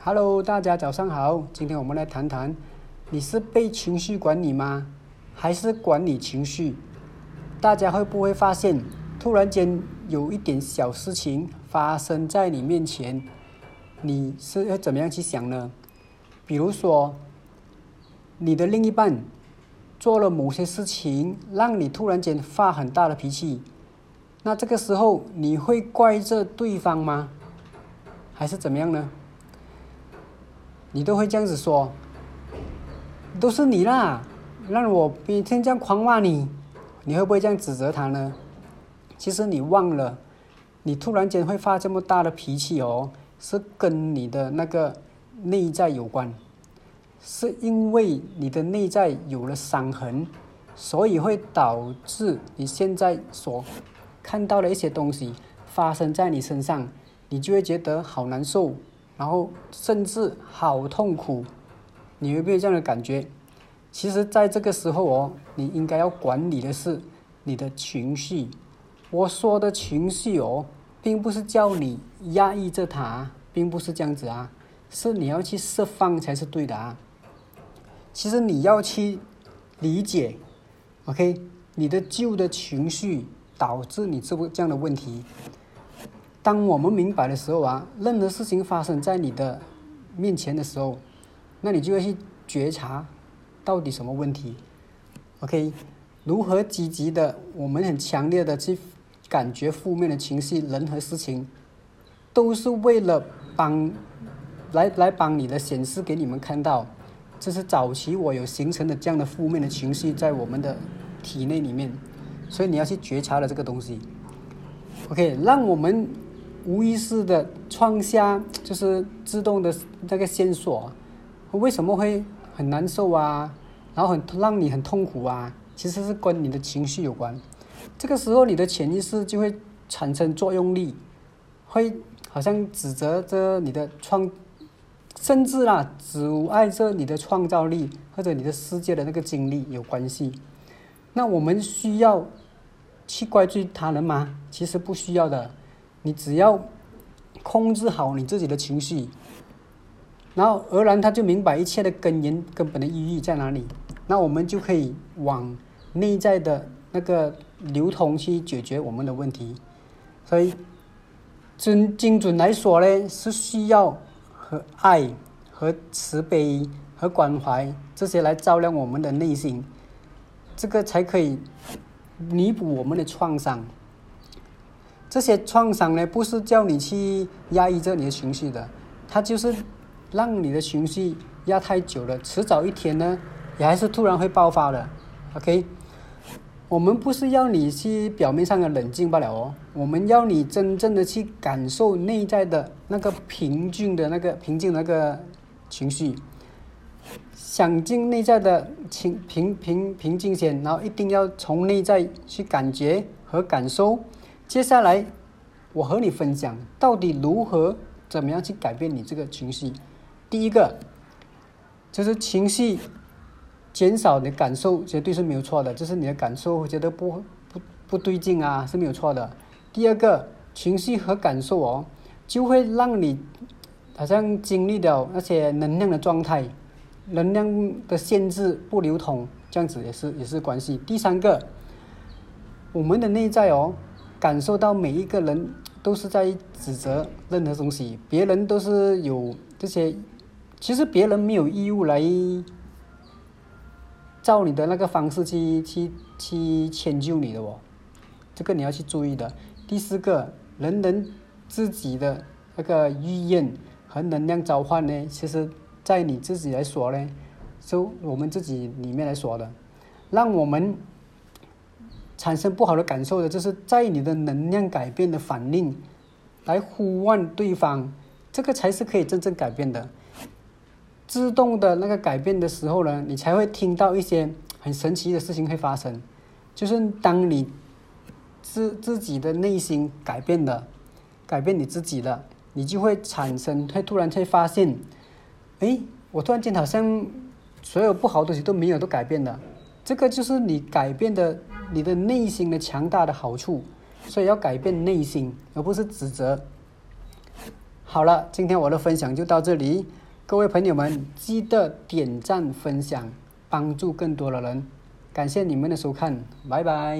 Hello，大家早上好。今天我们来谈谈，你是被情绪管理吗？还是管理情绪？大家会不会发现，突然间有一点小事情发生在你面前，你是要怎么样去想呢？比如说，你的另一半做了某些事情，让你突然间发很大的脾气，那这个时候你会怪这对方吗？还是怎么样呢？你都会这样子说，都是你啦，让我每天这样狂骂你，你会不会这样指责他呢？其实你忘了，你突然间会发这么大的脾气哦，是跟你的那个内在有关，是因为你的内在有了伤痕，所以会导致你现在所看到的一些东西发生在你身上，你就会觉得好难受。然后甚至好痛苦，你有没有这样的感觉？其实，在这个时候哦，你应该要管理的是你的情绪。我说的情绪哦，并不是叫你压抑着它，并不是这样子啊，是你要去释放才是对的啊。其实你要去理解，OK，你的旧的情绪导致你这个这样的问题。当我们明白的时候啊，任何事情发生在你的面前的时候，那你就要去觉察到底什么问题。OK，如何积极的，我们很强烈的去感觉负面的情绪，人和事情，都是为了帮来来帮你的显示给你们看到，这是早期我有形成的这样的负面的情绪在我们的体内里面，所以你要去觉察了这个东西。OK，让我们。无意识的创下就是自动的那个线索，为什么会很难受啊？然后很让你很痛苦啊？其实是跟你的情绪有关。这个时候你的潜意识就会产生作用力，会好像指责着你的创，甚至啦阻碍着你的创造力或者你的世界的那个经历有关系。那我们需要去怪罪他人吗？其实不需要的。你只要控制好你自己的情绪，然后而然他就明白一切的根源、根本的意义在哪里。那我们就可以往内在的那个流通去解决我们的问题。所以，精精准来说呢，是需要和爱、和慈悲、和关怀这些来照亮我们的内心，这个才可以弥补我们的创伤。这些创伤呢，不是叫你去压抑着你的情绪的，它就是让你的情绪压太久了，迟早一天呢，也还是突然会爆发的。OK，我们不是要你去表面上的冷静罢了哦，我们要你真正的去感受内在的那个平静的那个平静那个情绪，想进内在的平平平平静先，然后一定要从内在去感觉和感受。接下来，我和你分享到底如何、怎么样去改变你这个情绪。第一个，就是情绪减少的感受，绝对是没有错的。就是你的感受觉得不不不对劲啊，是没有错的。第二个，情绪和感受哦，就会让你好像经历了那些能量的状态，能量的限制不流通，这样子也是也是关系。第三个，我们的内在哦。感受到每一个人都是在指责任何东西，别人都是有这些，其实别人没有义务来照你的那个方式去去去迁就你的哦，这个你要去注意的。第四个，人人自己的那个意愿和能量召唤呢，其实在你自己来说呢，就我们自己里面来说的，让我们。产生不好的感受的，就是在你的能量改变的反应，来呼唤对方，这个才是可以真正改变的。自动的那个改变的时候呢，你才会听到一些很神奇的事情会发生。就是当你自自己的内心改变了，改变你自己了，你就会产生，会突然会发现，哎，我突然间好像所有不好的东西都没有都改变了。这个就是你改变的。你的内心的强大的好处，所以要改变内心，而不是指责。好了，今天我的分享就到这里，各位朋友们记得点赞分享，帮助更多的人。感谢你们的收看，拜拜。